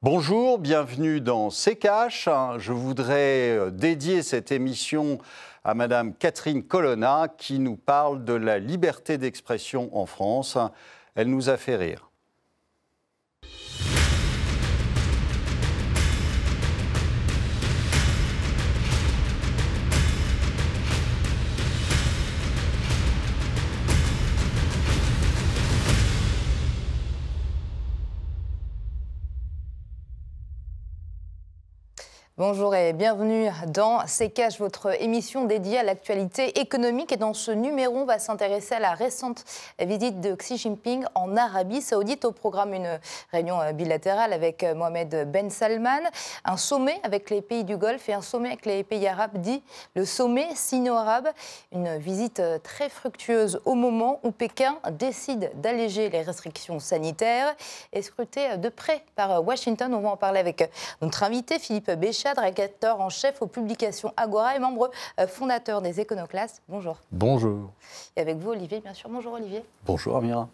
Bonjour, bienvenue dans Cash. Je voudrais euh, dédier cette émission à Madame Catherine Colonna qui nous parle de la liberté d'expression en France. Elle nous a fait rire. Bonjour et bienvenue dans C'est Cash, votre émission dédiée à l'actualité économique. Et dans ce numéro, on va s'intéresser à la récente visite de Xi Jinping en Arabie Saoudite. Au programme, une réunion bilatérale avec Mohamed Ben Salman, un sommet avec les pays du Golfe et un sommet avec les pays arabes, dit le sommet sino-arabe. Une visite très fructueuse au moment où Pékin décide d'alléger les restrictions sanitaires et scrutée de près par Washington. On va en parler avec notre invité Philippe Béchat rédacteur en chef aux publications Agora et membre euh, fondateur des Éconoclastes. Bonjour. Bonjour. Et avec vous, Olivier, bien sûr. Bonjour, Olivier. Bonjour, Amira.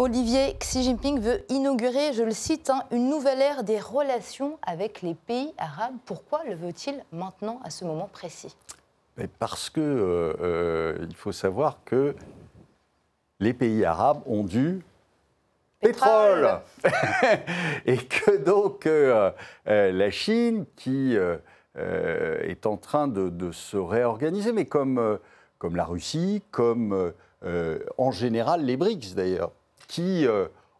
Olivier Xi Jinping veut inaugurer, je le cite, hein, une nouvelle ère des relations avec les pays arabes. Pourquoi le veut-il maintenant à ce moment précis? Parce que euh, euh, il faut savoir que les pays arabes ont du pétrole. et que donc euh, euh, la Chine, qui euh, est en train de, se réorganiser, mais comme, comme la Russie, comme en général les BRICS d'ailleurs, qui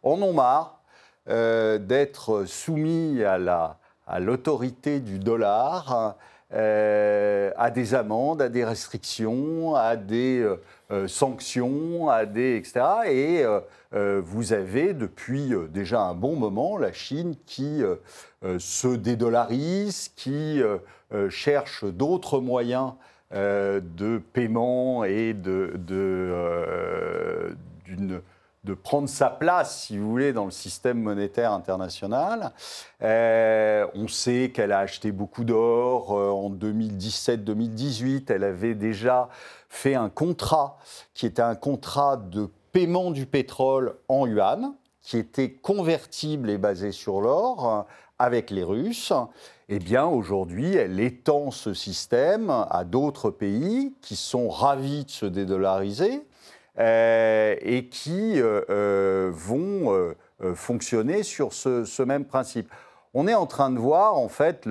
en ont marre d'être soumis à l'autorité à du dollar, à des amendes, à des restrictions, à des euh, sanctions, à des, etc. Et euh, euh, vous avez depuis déjà un bon moment la Chine qui se dédollarise, qui cherche d'autres moyens de paiement et de, de, de, prendre sa place, si vous voulez, dans le système monétaire international. on sait qu'elle a acheté beaucoup d'or en 2017-2018. Elle avait déjà fait un contrat qui était un contrat de paiement du pétrole en yuan, qui était convertible et basé sur l'or euh, avec les Russes. Eh bien, aujourd'hui, elle étend ce système à d'autres pays qui sont ravis de se dédollariser euh, et qui euh, vont fonctionner sur ce, même principe. On est en train de voir, en fait,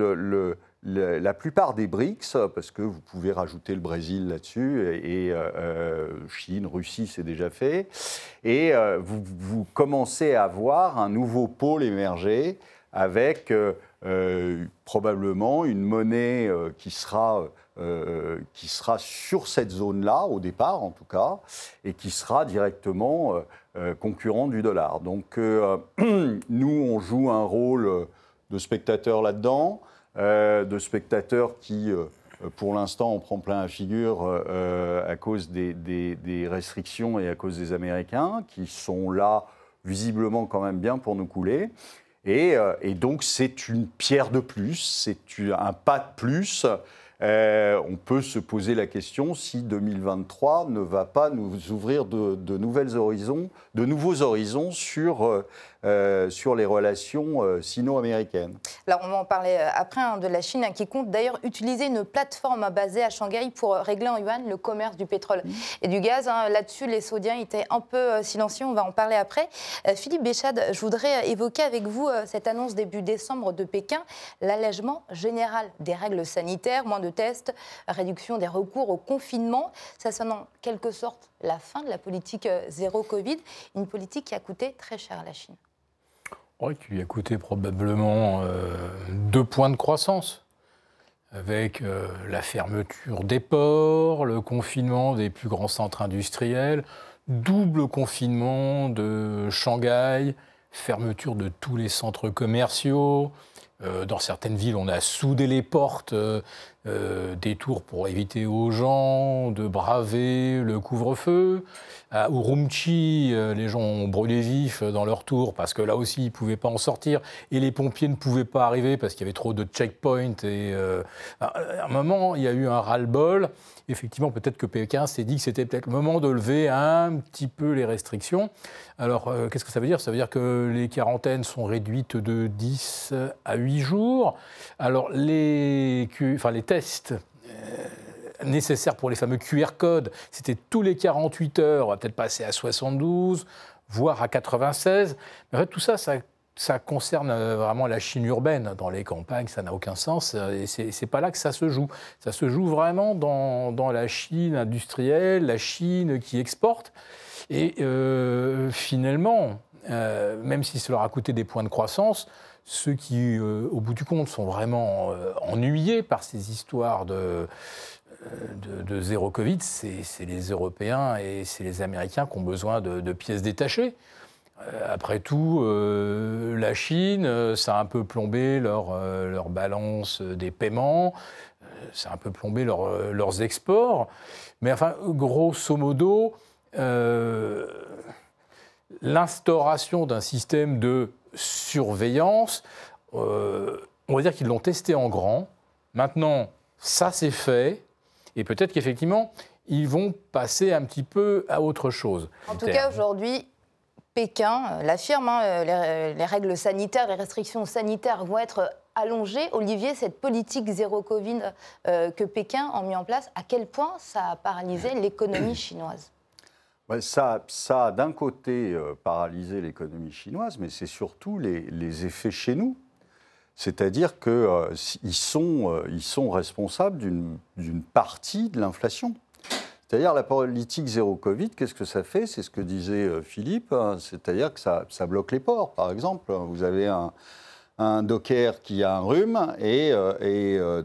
la plupart des BRICS, parce que vous pouvez rajouter le Brésil là-dessus, et, euh, euh, Chine, Russie, c'est déjà fait, et euh, vous, commencez à voir un nouveau pôle émerger avec probablement une monnaie qui sera qui sera sur cette zone-là, au départ en tout cas, et qui sera directement concurrent du dollar. Donc nous, on joue un rôle de spectateur là-dedans. Euh, de spectateurs qui, euh, pour l'instant, on prend plein la figure euh, à cause des, restrictions et à cause des Américains, qui sont là visiblement quand même bien pour nous couler. Et donc c'est une pierre de plus, c'est un pas de plus euh, on peut se poser la question si 2023 ne va pas nous ouvrir de, nouvelles horizons, de nouveaux horizons sur, euh, euh, sur les relations sino-américaines. Alors on va en parler après hein, de la Chine hein, qui compte d'ailleurs utiliser une plateforme basée à Shanghai pour régler en yuan le commerce du pétrole mmh. et du gaz. Hein. Là-dessus, les Saoudiens étaient un peu silencieux. On va en parler après. Philippe Béchade, je voudrais évoquer avec vous cette annonce début décembre de Pékin, l'allègement général des règles sanitaires, moins de tests, réduction des recours au confinement. Ça sonne en quelque sorte la fin de la politique euh, zéro Covid, une politique qui a coûté très cher à la Chine. Qui lui a coûté probablement euh, deux points de croissance, avec euh, la fermeture des ports, le confinement des plus grands centres industriels, double confinement de Shanghai, fermeture de tous les centres commerciaux, euh, dans certaines villes, on a soudé les portes euh, euh, des tours pour éviter aux gens de braver le couvre-feu. À Urumqi, les gens ont brûlé vifs dans leur tour parce que là aussi, ils ne pouvaient pas en sortir. Et les pompiers ne pouvaient pas arriver parce qu'il y avait trop de checkpoints. Et à un moment, il y a eu un ras-le-bol. Effectivement, peut-être que Pékin s'est dit que c'était peut-être le moment de lever un petit peu les restrictions. Alors, qu'est-ce que ça veut dire? Ça veut dire que les quarantaines sont réduites de 10 à 8 jours. Alors, les, enfin, les tests nécessaire pour les fameux QR codes, c'était tous les 48 heures, on va peut-être passer à 72, voire à 96. Mais en fait, tout ça, ça, concerne euh, vraiment la Chine urbaine. Dans les campagnes, ça n'a aucun sens. Et c'est pas là que ça se joue. Ça se joue vraiment dans, la Chine industrielle, la Chine qui exporte. Et euh, finalement, euh, même si cela leur a coûté des points de croissance, ceux qui, au bout du compte, sont vraiment ennuyés par ces histoires de, de, zéro Covid, c'est les Européens et c'est les Américains qui ont besoin de, pièces détachées. Euh, après tout, euh, la Chine, euh, ça a un peu plombé leur, leur balance des paiements, ça a un peu plombé leurs exports. Mais enfin, grosso modo, l'instauration d'un système de surveillance, on va dire qu'ils l'ont testé en grand. Maintenant, ça c'est fait. Et peut-être qu'effectivement, ils vont passer un petit peu à autre chose. En tout cas, aujourd'hui, Pékin euh, l'affirme, hein, euh, euh, les, règles sanitaires, les restrictions sanitaires vont être allongées. Olivier, cette politique zéro Covid que Pékin a mis en place, à quel point ça a paralysé l'économie chinoise? Ça, ça a d'un côté paralysé l'économie chinoise, mais c'est surtout les, effets chez nous. C'est-à-dire qu'ils euh, sont, euh, sont responsables d'une partie de l'inflation. C'est-à-dire la politique zéro Covid, qu'est-ce que ça fait? C'est ce que disait euh, Philippe, hein. c'est-à-dire que ça, bloque les ports, par exemple. Vous avez un, docker qui a un rhume et,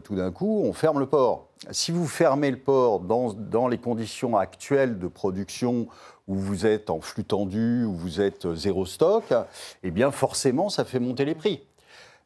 tout d'un coup, on ferme le port. Si vous fermez le port dans, les conditions actuelles de production où vous êtes en flux tendu, où vous êtes zéro stock, eh bien forcément, ça fait monter les prix.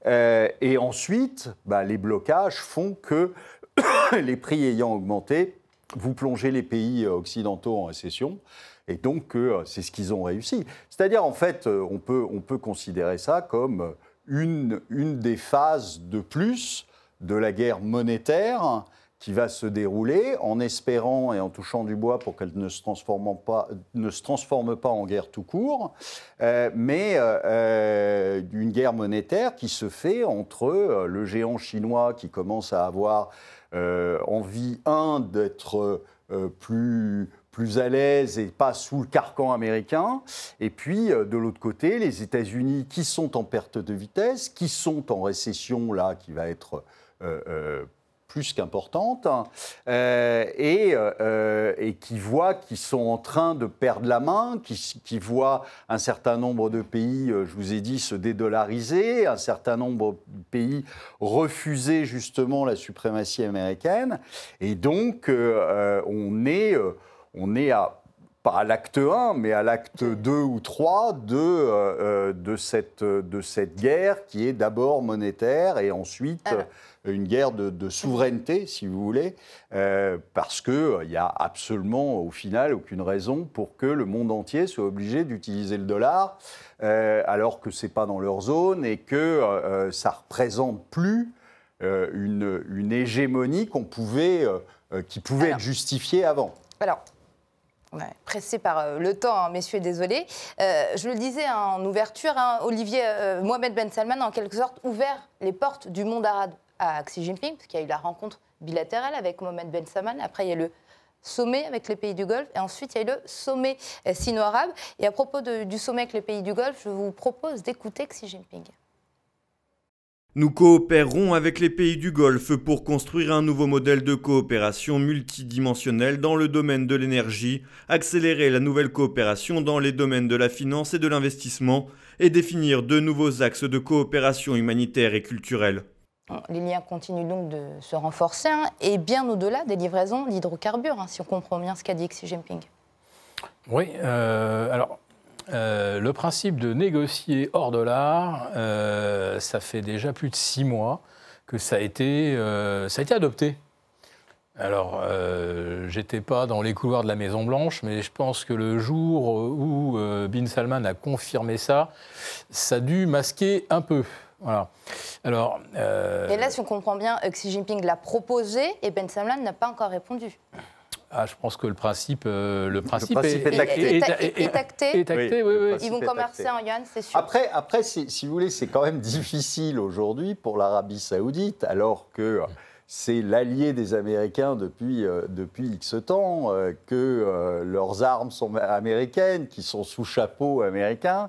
Euh, et ensuite, bah, les blocages font que les prix ayant augmenté, vous plongez les pays occidentaux en récession. Et donc, euh, c'est ce qu'ils ont réussi. C'est-à-dire, en fait, euh, on peut considérer ça comme une, des phases de plus de la guerre monétaire qui va se dérouler en espérant et en touchant du bois pour qu'elle ne se transforme pas, ne se transforme pas en guerre tout court, euh, mais euh, euh, une guerre monétaire qui se fait entre le géant chinois qui commence à avoir envie, un, d'être plus plus à l'aise et pas sous le carcan américain. Et puis, de l'autre côté, les États-Unis qui sont en perte de vitesse, qui sont en récession, là, qui va être plus qu'importante, euh, et, euh, et, qui voient qu'ils sont en train de perdre la main, qui, qui, voient un certain nombre de pays, euh, je vous ai dit, se dédollariser, un certain nombre de pays refuser justement la suprématie américaine. Et donc, on est, on est à pas à l'acte 1, mais à l'acte 2 ou 3 de, de, cette, de cette guerre qui est d'abord monétaire et ensuite une guerre de, souveraineté, si vous voulez, euh, parce qu'il euh, n'y a absolument, au final, aucune raison pour que le monde entier soit obligé d'utiliser le dollar, euh, alors que ce n'est pas dans leur zone et que ça ne représente plus une, hégémonie qu'on pouvait, qui pouvait être justifiée avant. Alors, pressé par le temps, hein, messieurs, désolé. je le disais en ouverture, hein, Olivier Mohamed Ben Salman a en quelque sorte ouvert les portes du monde arabe à Xi Jinping, parce qu'il y a eu la rencontre bilatérale avec Mohamed Ben Salman. Après, il y a le sommet avec les pays du Golfe. Et ensuite, il y a eu le sommet sino-arabe. Et à propos du sommet avec les pays du Golfe, je vous propose d'écouter Xi Jinping. Nous coopérerons avec les pays du Golfe pour construire un nouveau modèle de coopération multidimensionnelle dans le domaine de l'énergie, accélérer la nouvelle coopération dans les domaines de la finance et de l'investissement et définir de nouveaux axes de coopération humanitaire et culturelle. Les liens continuent donc de se renforcer, hein, et bien au-delà des livraisons d'hydrocarbures, hein, si on comprend bien ce qu'a dit Xi Jinping. Oui, euh, alors euh, le principe de négocier hors dollar, euh, ça fait déjà plus de six mois que ça a été, été adopté alors, euh, j'étais pas dans les couloirs de la Maison Blanche, mais je pense que le jour où euh, Bin Salman a confirmé ça, ça a dû masquer un peu. Voilà. Alors, euh, Et là, si on comprend bien, Xi Jinping l'a proposé et Ben Salman n'a pas encore répondu. Ah, je pense que le principe, euh, le principe, est, acté. Ils vont commercer en yuan, c'est sûr. Après, après si, vous voulez, c'est quand même difficile aujourd'hui pour l'Arabie saoudite, alors que c'est l'allié des Américains depuis, euh, depuis X temps, euh, que euh, leurs armes sont américaines, qui sont sous chapeau américain.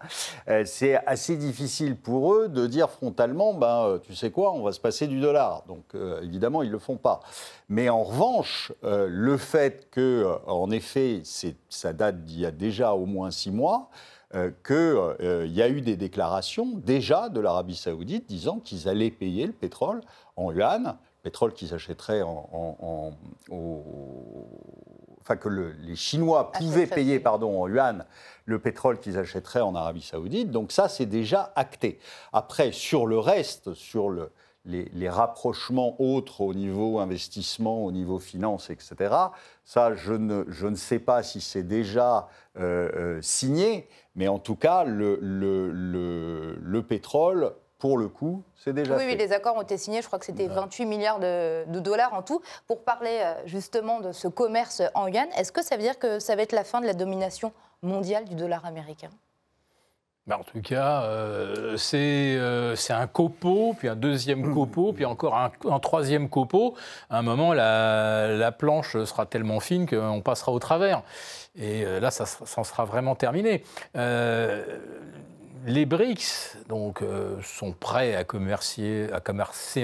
c'est assez difficile pour eux de dire frontalement, ben, tu sais quoi, on va se passer du dollar. Donc évidemment, ils ne le font pas. Mais en revanche, le fait que, en effet, ça date d'il y a déjà au moins six mois, qu'il y a eu des déclarations déjà de l'Arabie saoudite disant qu'ils allaient payer le pétrole en yuan pétrole qu'ils achèteraient en, enfin que les Chinois pouvaient payer pardon, en yuan le pétrole qu'ils achèteraient en Arabie Saoudite. Donc ça, c'est déjà acté. Après, sur le reste, sur le, les, rapprochements autres au niveau investissement, au niveau finance, etc., ça, je ne, je ne sais pas si c'est déjà euh, euh, signé, mais en tout cas, le, le, le pétrole pour le coup, c'est déjà oui, fait. Oui, les accords ont été signés, je crois que c'était 28 milliards de, dollars en tout. Pour parler euh, justement de ce commerce en yuan, est-ce que ça veut dire que ça va être la fin de la domination mondiale du dollar américain? Ben, en tout cas, euh, euh, c'est un copeau, puis un deuxième copeau, puis encore un, troisième copeau. À un moment, la, la planche sera tellement fine qu'on passera au travers. Et là, ça, ça, sera vraiment terminé les BRICS donc, euh, sont prêts à commercer,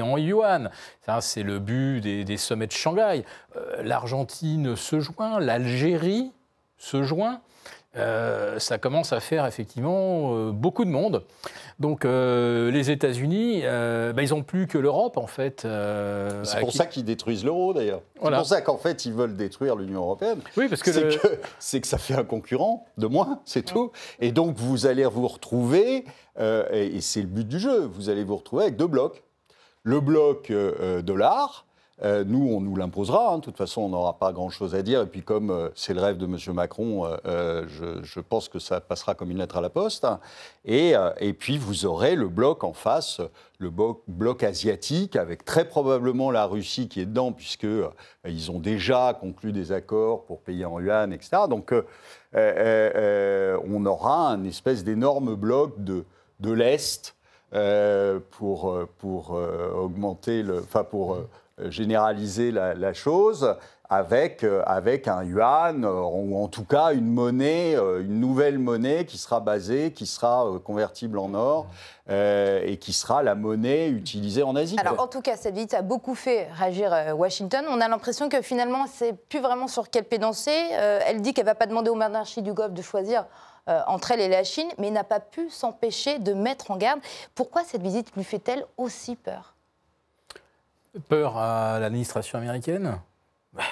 en yuan. C'est le but des, sommets de Shanghai. Euh, L'Argentine se joint, l'Algérie se joint. Euh, ça commence à faire effectivement euh, beaucoup de monde. Donc euh, les États-Unis, bah, ils n'ont plus que l'Europe en fait. c'est pour ça qu'ils détruisent l'euro d'ailleurs. C'est pour ça qu'en fait ils veulent détruire l'Union européenne. Oui, parce que c'est que, ça fait un concurrent de moins, c'est tout. Et donc vous allez vous retrouver, et, et c'est le but du jeu, vous allez vous retrouver avec deux blocs. Le bloc dollar euh, nous, on nous l'imposera. Hein. De toute façon, on n'aura pas grand-chose à dire. Et puis, comme euh, c'est le rêve de M. Macron, euh, je, pense que ça passera comme une lettre à la poste. Et, puis, vous aurez le bloc en face, le bloc, asiatique, avec très probablement la Russie qui est dedans, puisqu'ils ont déjà conclu des accords pour payer en yuan, etc. Donc, on aura un espèce d'énorme bloc de, de l'Est pour, pour augmenter le. Enfin, pour généraliser la, chose avec, euh, avec un yuan, euh, ou en tout cas une monnaie, une nouvelle monnaie qui sera basée, qui sera convertible en or et qui sera la monnaie utilisée en Asie. Alors en tout cas, cette visite a beaucoup fait réagir Washington. On a l'impression que finalement, c'est plus vraiment sur quel pied danser. elle dit qu'elle ne va pas demander aux monarchies du Golfe de choisir entre elle et la Chine, mais n'a pas pu s'empêcher de mettre en garde. Pourquoi cette visite lui fait-elle aussi peur? Peur à l'administration américaine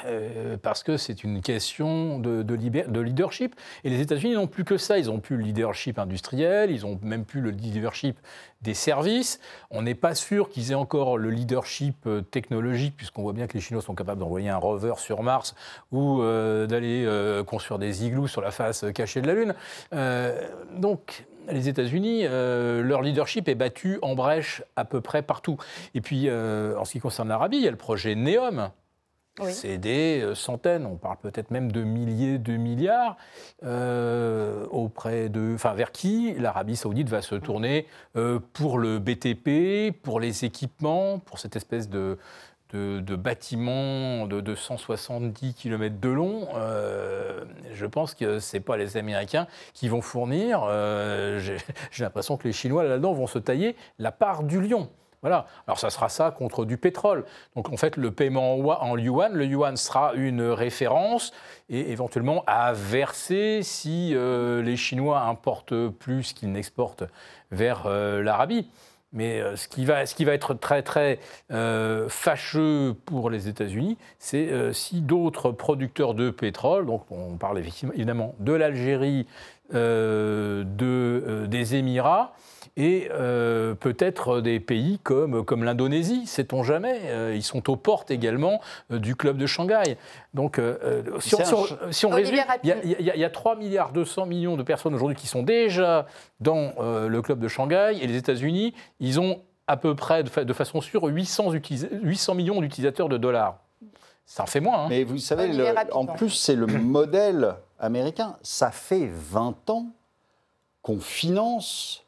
euh, parce que c'est une question de, de, leadership. Et les États-Unis n'ont plus que ça. Ils n'ont plus le leadership industriel, ils n'ont même plus le leadership des services. On n'est pas sûr qu'ils aient encore le leadership euh, technologique, puisqu'on voit bien que les Chinois sont capables d'envoyer un rover sur Mars ou euh, d'aller construire des igloos sur la face cachée de la Lune. donc, les États-Unis, euh, leur leadership est battu en brèche à peu près partout. Et puis, euh, en ce qui concerne l'Arabie, il y a le projet NEOM. C'est des euh, centaines, on parle peut-être même de milliers de milliards, auprès de, enfin, vers qui l'Arabie saoudite va se tourner pour le BTP, pour les équipements, pour cette espèce de, de, bâtiments de, 170 km de long, euh, je pense que ce n'est pas les Américains qui vont fournir. Euh, j'ai l'impression que les Chinois, là-dedans, vont se tailler la part du lion. Voilà. Alors ça sera ça contre du pétrole. Donc en fait, le paiement en yuan, le yuan sera une référence et éventuellement à verser si euh, les Chinois importent plus qu'ils n'exportent vers l'Arabie. Mais euh, ce qui, va, être très très euh, fâcheux pour les États-Unis, c'est euh, si d'autres producteurs de pétrole, donc on parle évidemment de l'Algérie, de, des Émirats et peut-être des pays comme, comme l'Indonésie, sait-on jamais. ils sont aux portes également du club de Shanghai. Donc, si, on, résume, il y, a 3 milliards 200 millions de personnes aujourd'hui qui sont déjà dans le club de Shanghai et les États-Unis, ils ont à peu près, de, façon sûre, 800, 800 millions d'utilisateurs de dollars. Ça en fait moins. Hein. Mais vous savez, en plus, c'est le modèle américain. Ça fait 20 ans qu'on finance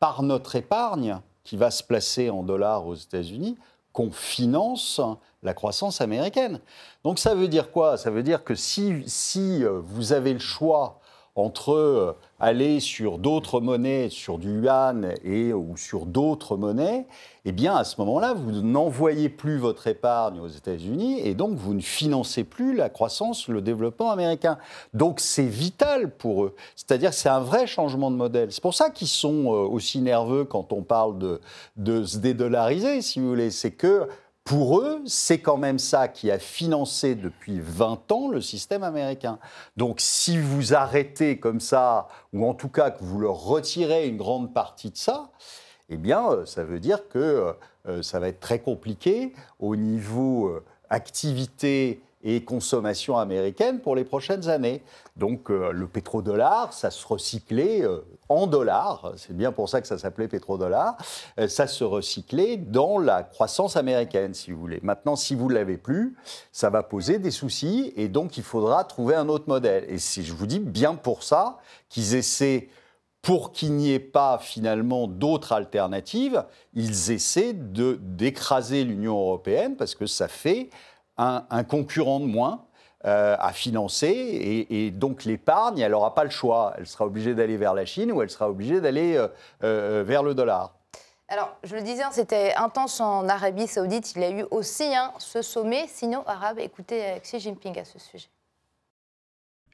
par notre épargne, qui va se placer en dollars aux États-Unis, qu'on finance la croissance américaine. Donc ça veut dire quoi? Ça veut dire que si, si euh, vous avez le choix entre euh, aller sur d'autres monnaies, sur du yuan et, ou sur d'autres monnaies, eh bien à ce moment-là, vous n'envoyez plus votre épargne aux États-Unis et donc vous ne financez plus la croissance, le développement américain. Donc c'est vital pour eux. C'est-à-dire c'est un vrai changement de modèle. C'est pour ça qu'ils sont euh, aussi nerveux quand on parle de, de se dédollariser, si vous voulez. C'est que pour eux, c'est quand même ça qui a financé depuis 20 ans le système américain. Donc si vous arrêtez comme ça, ou en tout cas que vous leur retirez une grande partie de ça, eh bien, euh, ça veut dire que euh, ça va être très compliqué au niveau euh, activité et consommation américaine pour les prochaines années. Donc le pétrodollar, ça se recyclait en dollars, c'est bien pour ça que ça s'appelait pétrodollar, euh, ça se recyclait dans la croissance américaine, si vous voulez. Maintenant, si vous ne l'avez plus, ça va poser des soucis et donc il faudra trouver un autre modèle. Et si je vous dis bien pour ça qu'ils essaient pour qu'il n'y ait pas finalement d'autres alternatives, ils essaient d'écraser l'Union européenne parce que ça fait un, concurrent de moins euh, à financer. Et, donc l'épargne, elle n'aura pas le choix. Elle sera obligée d'aller vers la Chine ou elle sera obligée d'aller euh, euh, vers le dollar. Alors, je le disais, hein, c'était intense en Arabie Saoudite. Il y a eu aussi hein, ce sommet sino-arabe. Écoutez Xi Jinping à ce sujet.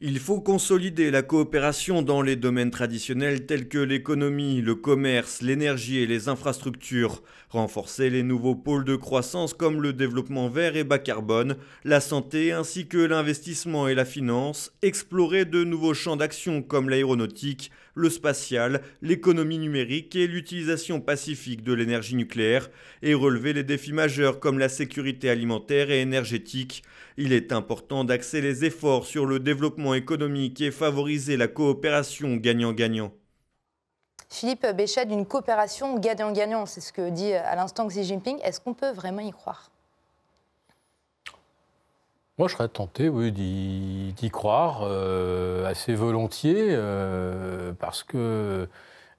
Il faut consolider la coopération dans les domaines traditionnels tels que l'économie, le commerce, l'énergie et les infrastructures, renforcer les nouveaux pôles de croissance comme le développement vert et bas carbone, la santé ainsi que l'investissement et la finance, explorer de nouveaux champs d'action comme l'aéronautique, le spatial, l'économie numérique et l'utilisation pacifique de l'énergie nucléaire, et relever les défis majeurs comme la sécurité alimentaire et énergétique. Il est important d'axer les efforts sur le développement économique et favoriser la coopération gagnant-gagnant. Philippe Béchet, d'une coopération gagnant-gagnant, c'est ce que dit à l'instant Xi Jinping. Est-ce qu'on peut vraiment y croire? Moi, je serais tenté, d'y croire euh, assez volontiers, euh, parce que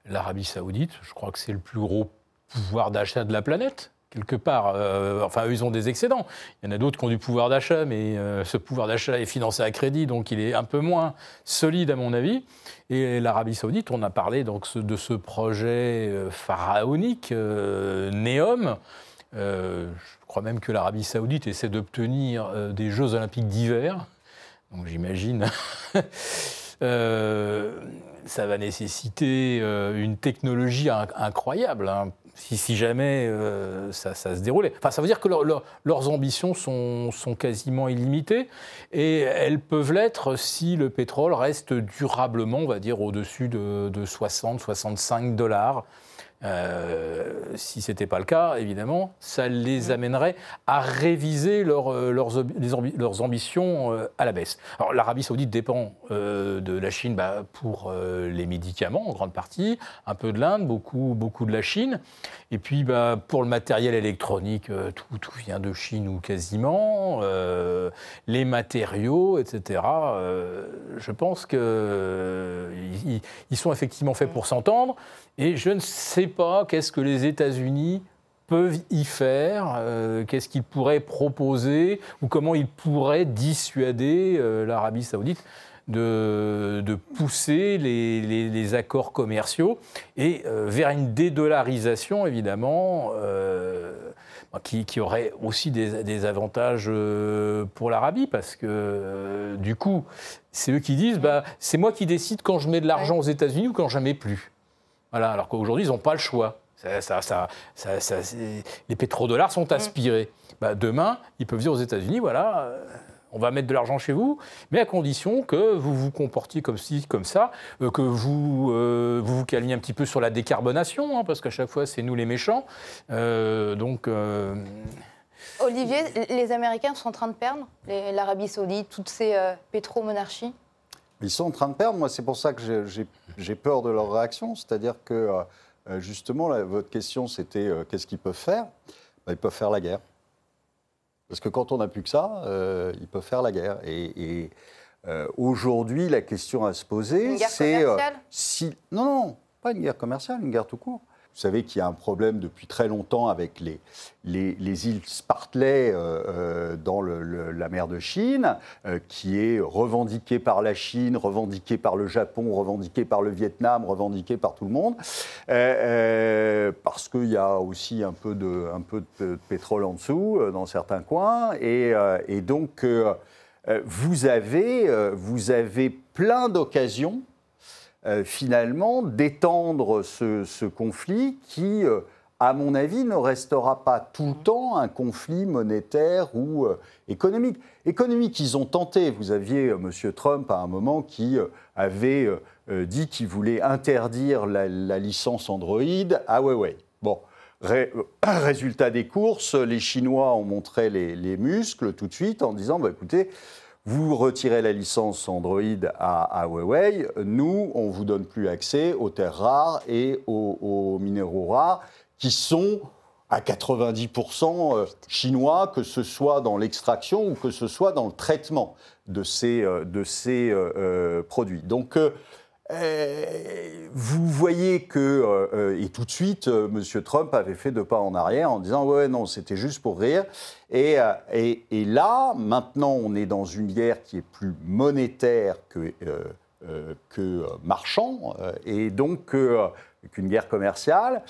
l'Arabie saoudite, je crois que c'est le plus gros pouvoir d'achat de la planète quelque part. Euh, enfin, eux, ils ont des excédents. Il y en a d'autres qui ont du pouvoir d'achat, mais ce pouvoir d'achat est financé à crédit, donc il est un peu moins solide, à mon avis. Et l'Arabie saoudite, on a parlé donc, de ce projet pharaonique, Néom, euh, je crois même que l'Arabie saoudite essaie d'obtenir euh, des Jeux olympiques d'hiver. Donc j'imagine, euh, ça va nécessiter une technologie incroyable. Hein, si, jamais ça, se déroulait. Enfin, ça veut dire que leurs ambitions sont, quasiment illimitées et elles peuvent l'être si le pétrole reste durablement, on va dire, au-dessus de, de 60-65 dollars euh, si ce n'était pas le cas, évidemment, ça les amènerait à réviser euh, leurs, ambitions euh, à la baisse. Alors l'Arabie saoudite dépend de la Chine bah, pour les médicaments en grande partie, un peu de l'Inde, beaucoup, beaucoup de la Chine. Et puis bah, pour le matériel électronique, tout, tout, vient de Chine ou quasiment. les matériaux, etc. je pense qu'ils ils sont effectivement faits pour s'entendre. Et je ne sais pas qu'est-ce que les États-Unis peuvent y faire, euh, qu'est-ce qu'ils pourraient proposer, ou comment ils pourraient dissuader euh, l'Arabie saoudite de, pousser les, accords commerciaux et euh, vers une dédollarisation, évidemment, qui, aurait aussi des, avantages pour l'Arabie, parce que du coup, c'est eux qui disent, bah, c'est moi qui décide quand je mets de l'argent aux États-Unis ou quand je mets plus alors qu'aujourd'hui, ils n'ont pas le choix. les pétrodollars sont mm. aspirés. Bah, demain, ils peuvent dire aux États-Unis, voilà, euh, on va mettre de l'argent chez vous, mais à condition que vous vous comportiez comme ci, comme ça, euh, que vous, vous vous calmiez un petit peu sur la décarbonation, hein, parce qu'à chaque fois, c'est nous les méchants. donc. Olivier, les Américains sont en train de perdre l'Arabie saoudite, toutes ces pétromonarchies ils sont en train de perdre. Moi, c'est pour ça que j'ai peur de leur réaction. C'est-à-dire que, euh, justement, votre question, c'était euh, qu'est-ce qu'ils peuvent faire? Ben, Ils peuvent faire la guerre. Parce que quand on n'a plus que ça, euh, ils peuvent faire la guerre. Et, aujourd'hui, la question à se poser, c'est si non, non, pas une guerre commerciale, une guerre tout court. Vous savez qu'il y a un problème depuis très longtemps avec les, les, îles Spartley euh, euh, dans la mer de Chine, euh, qui est revendiquée par la Chine, revendiquée par le Japon, revendiquée par le Vietnam, revendiquée par tout le monde, parce qu'il y a aussi un peu, de, un peu de pétrole en dessous dans certains coins. Et, et donc, vous, avez, vous avez plein d'occasions finalement d'étendre ce, conflit qui, euh, à mon avis, ne restera pas tout le temps un conflit monétaire ou euh, économique. Économique, ils ont tenté. Vous aviez M. Trump à un moment qui avait dit qu'il voulait interdire la, licence Android à Huawei. Bon. résultat des courses, les Chinois ont montré les, muscles tout de suite en disant bah, écoutez, vous retirez la licence Android à, Huawei, nous, on ne vous donne plus accès aux terres rares et aux, minéraux rares qui sont à 90% euh, chinois, que ce soit dans l'extraction ou que ce soit dans le traitement de ces, euh, euh, produits. Donc, euh, vous voyez que, euh, euh, et tout de suite, M. Trump avait fait deux pas en arrière en disant Ouais, non, c'était juste pour rire. Et, et, là, maintenant, on est dans une guerre qui est plus monétaire que, que marchand, et donc qu'une guerre commerciale.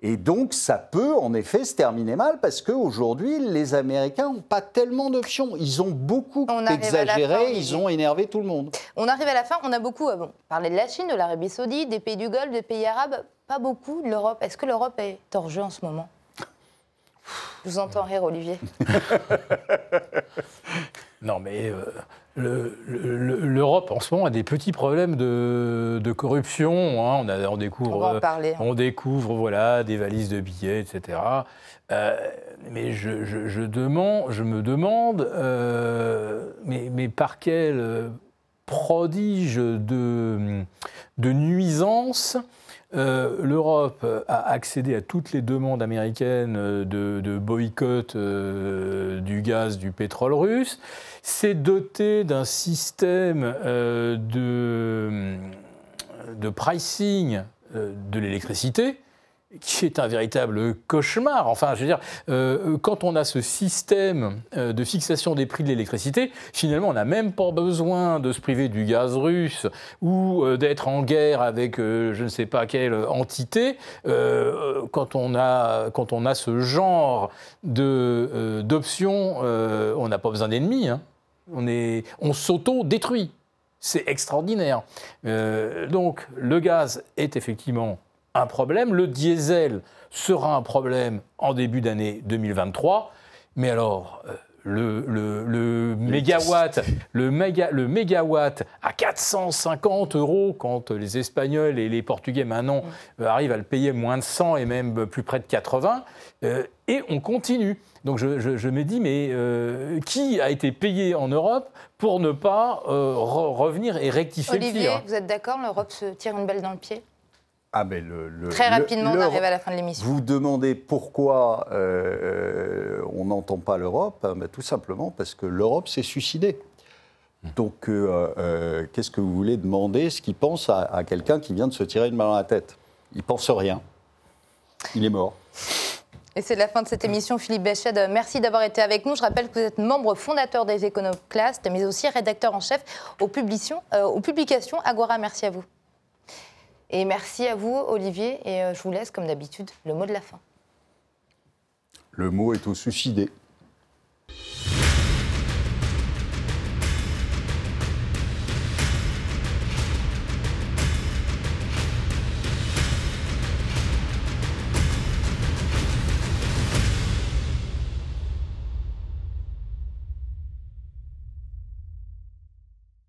Et donc, ça peut en effet se terminer mal parce qu'aujourd'hui, les Américains n'ont pas tellement d'options. Ils ont beaucoup exagéré, ils ont énervé tout le monde. On arrive à la fin, on a beaucoup euh, bon, parlé de la Chine, de l'Arabie Saoudite, des pays du Golfe, des pays arabes, pas beaucoup de l'Europe. Est-ce que l'Europe est hors jeu en ce moment? Je vous entends rire, Olivier. non, mais. Euh, L'Europe en ce moment a des petits problèmes de, corruption. Hein. On, on, découvre, on, découvre voilà, des valises de billets, etc. Euh, mais je, demande, je me demande, euh, mais, mais, par quel prodige de, de nuisance euh, l'Europe a accédé à toutes les demandes américaines de, boycott du gaz, du pétrole russe. S'est doté d'un système euh, de, pricing euh, de l'électricité qui est un véritable cauchemar. Enfin, je veux dire, euh, quand on a ce système de fixation des prix de l'électricité, finalement, on n'a même pas besoin de se priver du gaz russe ou d'être en guerre avec je ne sais pas quelle entité. quand, on a, quand on a ce genre d'options, on n'a pas besoin d'ennemis. Hein. On, on s'auto-détruit. C'est extraordinaire. Euh, donc le gaz est effectivement un problème. Le diesel sera un problème en début d'année 2023. Mais alors, euh, le, le, mégawatt, le, le mégawatt à 450 euros quand les Espagnols et les Portugais maintenant euh, arrivent à le payer moins de 100 et même plus près de 80, et on continue. Donc je, me dis, mais euh, qui a été payé en Europe pour ne pas euh, revenir et rectifier le tir? vous êtes d'accord L'Europe se tire une balle dans le pied? Ah ben le, Très rapidement, on arrive à la fin de l'émission. Vous demandez pourquoi euh, on n'entend pas l'Europe ben, Tout simplement parce que l'Europe s'est suicidée. Donc, qu'est-ce que vous voulez demander ce qu'il pense à, à quelqu'un qui vient de se tirer une balle dans la tête? Il pense rien. Il est mort. Et c'est la fin de cette émission. Philippe Béched, merci d'avoir été avec nous. Je rappelle que vous êtes membre fondateur des Éconoclastes, mais aussi rédacteur en chef aux, euh, aux publications Agora. Merci à vous. Et merci à vous, Olivier. Et euh, je vous laisse, comme d'habitude, le mot de la fin. Le mot est au suicidé.